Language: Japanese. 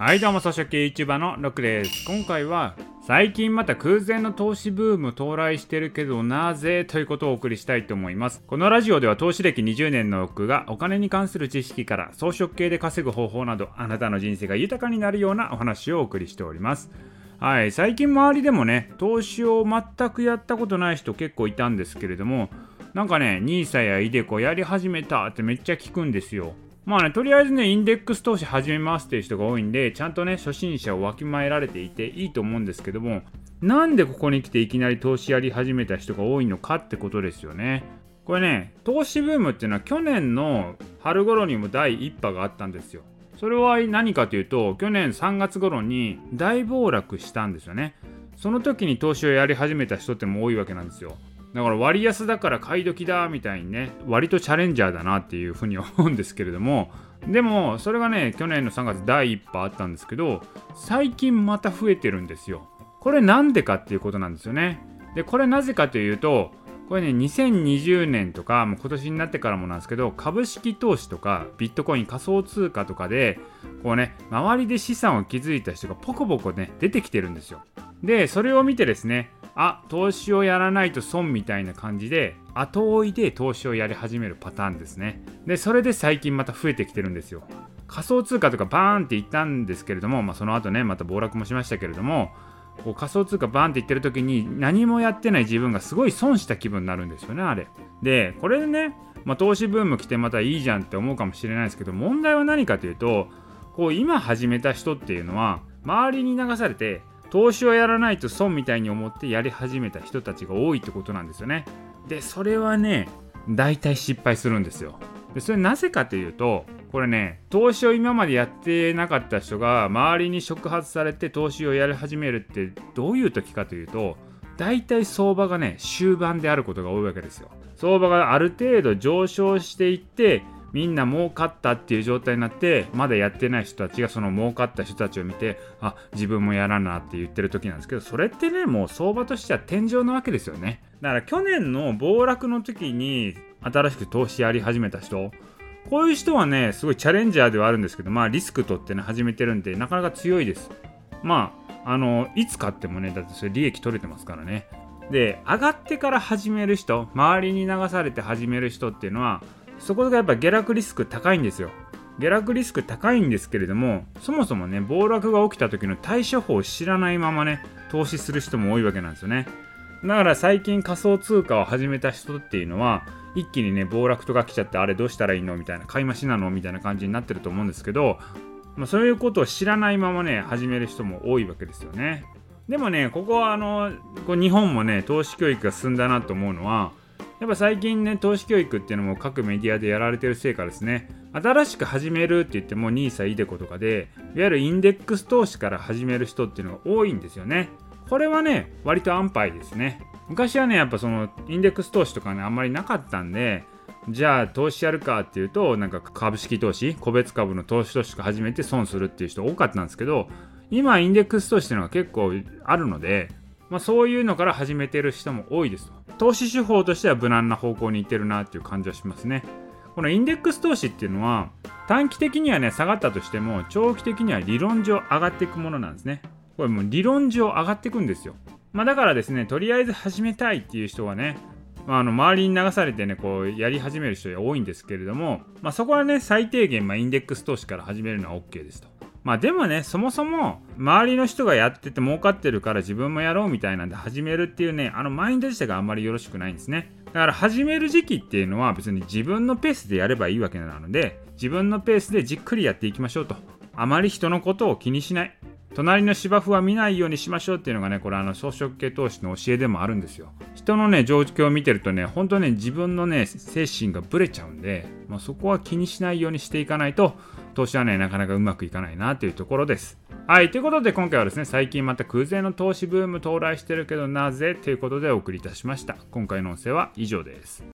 はいどうも草食系 YouTuber のロックです。今回は最近また空前の投資ブーム到来してるけどなぜということをお送りしたいと思います。このラジオでは投資歴20年のロックがお金に関する知識から装飾系で稼ぐ方法などあなたの人生が豊かになるようなお話をお送りしております。はい最近周りでもね投資を全くやったことない人結構いたんですけれどもなんかね NISA や iDeCo やり始めたってめっちゃ聞くんですよ。まあね、とりあえずね、インデックス投資始めますっていう人が多いんで、ちゃんとね、初心者をわきまえられていていいと思うんですけども、なんでここに来ていきなり投資やり始めた人が多いのかってことですよね。これね、投資ブームっていうのは去年の春頃にも第1波があったんですよ。それは何かというと、去年3月頃に大暴落したんですよね。その時に投資をやり始めた人っても多いわけなんですよ。だから割安だから買い時だみたいにね割とチャレンジャーだなっていうふうに思うんですけれども でもそれがね去年の3月第1波あったんですけど最近また増えてるんですよ。これなんでかっていうことなんですよね。でこれなぜかというとこれね2020年とかもう今年になってからもなんですけど株式投資とかビットコイン仮想通貨とかでこうね周りで資産を築いた人がポコポコね出てきてるんですよ。でそれを見てですねあ投資をやらないと損みたいな感じで後追いで投資をやり始めるパターンですね。でそれで最近また増えてきてるんですよ。仮想通貨とかバーンっていったんですけれども、まあ、その後ねまた暴落もしましたけれどもこう仮想通貨バーンっていってる時に何もやってない自分がすごい損した気分になるんですよねあれ。でこれでね、まあ、投資ブーム来てまたいいじゃんって思うかもしれないですけど問題は何かというとこう今始めた人っていうのは周りに流されて投資をやらないと損みたいに思ってやり始めた人たちが多いってことなんですよね。で、それはね、大体失敗するんですよ。で、それなぜかというと、これね、投資を今までやってなかった人が周りに触発されて投資をやり始めるってどういう時かというと、大体相場がね、終盤であることが多いわけですよ。相場がある程度上昇していって、みんな儲かったっていう状態になってまだやってない人たちがその儲かった人たちを見てあ自分もやらなって言ってる時なんですけどそれってねもう相場としては天井なわけですよね。だから去年の暴落の時に新しく投資やり始めた人こういう人はねすごいチャレンジャーではあるんですけどまあリスク取ってね始めてるんでなかなか強いです。まああのいつ買ってもねだってそれ利益取れてますからね。で上がってから始める人周りに流されて始める人っていうのはそこがやっぱ下落リスク高いんですよ。下落リスク高いんですけれども、そもそもね、暴落が起きた時の対処法を知らないままね、投資する人も多いわけなんですよね。だから最近仮想通貨を始めた人っていうのは、一気にね、暴落とか来ちゃって、あれどうしたらいいの？みたいな、買い増しなの？みたいな感じになってると思うんですけど、まあ、そういうことを知らないままね、始める人も多いわけですよね。でもね、ここはあの、こう日本もね、投資教育が進んだなと思うのは、やっぱ最近ね、投資教育っていうのも各メディアでやられてるせいかですね、新しく始めるって言っても NISA、iDeCo とかで、いわゆるインデックス投資から始める人っていうのが多いんですよね。これはね、割と安牌ですね。昔はね、やっぱそのインデックス投資とかね、あんまりなかったんで、じゃあ投資やるかっていうと、なんか株式投資、個別株の投資としか始めて損するっていう人多かったんですけど、今インデックス投資っていうのが結構あるので、まあ、そういうのから始めてる人も多いです。投資手法としては無難な方向にいってるなっていう感じはしますね。このインデックス投資っていうのは短期的にはね下がったとしても長期的には理論上上がっていくものなんですね。これもう理論上上がっていくんですよ。まあ、だからですねとりあえず始めたいっていう人はねまあ、あの周りに流されてねこうやり始める人が多いんですけれども、まあ、そこはね最低限、まあ、インデックス投資から始めるのは OK ですと。まあでもね、そもそも周りの人がやってて儲かってるから自分もやろうみたいなんで始めるっていうね、あのマインド自体があんまりよろしくないんですね。だから始める時期っていうのは別に自分のペースでやればいいわけなので、自分のペースでじっくりやっていきましょうと。あまり人のことを気にしない。隣の芝生は見ないようにしましょうっていうのがね、これあの草食系投資の教えでもあるんですよ。人のね、状況を見てるとね、本当ね、自分のね、精神がブレちゃうんで、まあ、そこは気にしないようにしていかないと、投資はね、なかなかうまくいかないなというところです。はい、ということで今回はですね、最近また空前の投資ブーム到来してるけどなぜ？ということでお送りいたしました。今回の音声は以上です。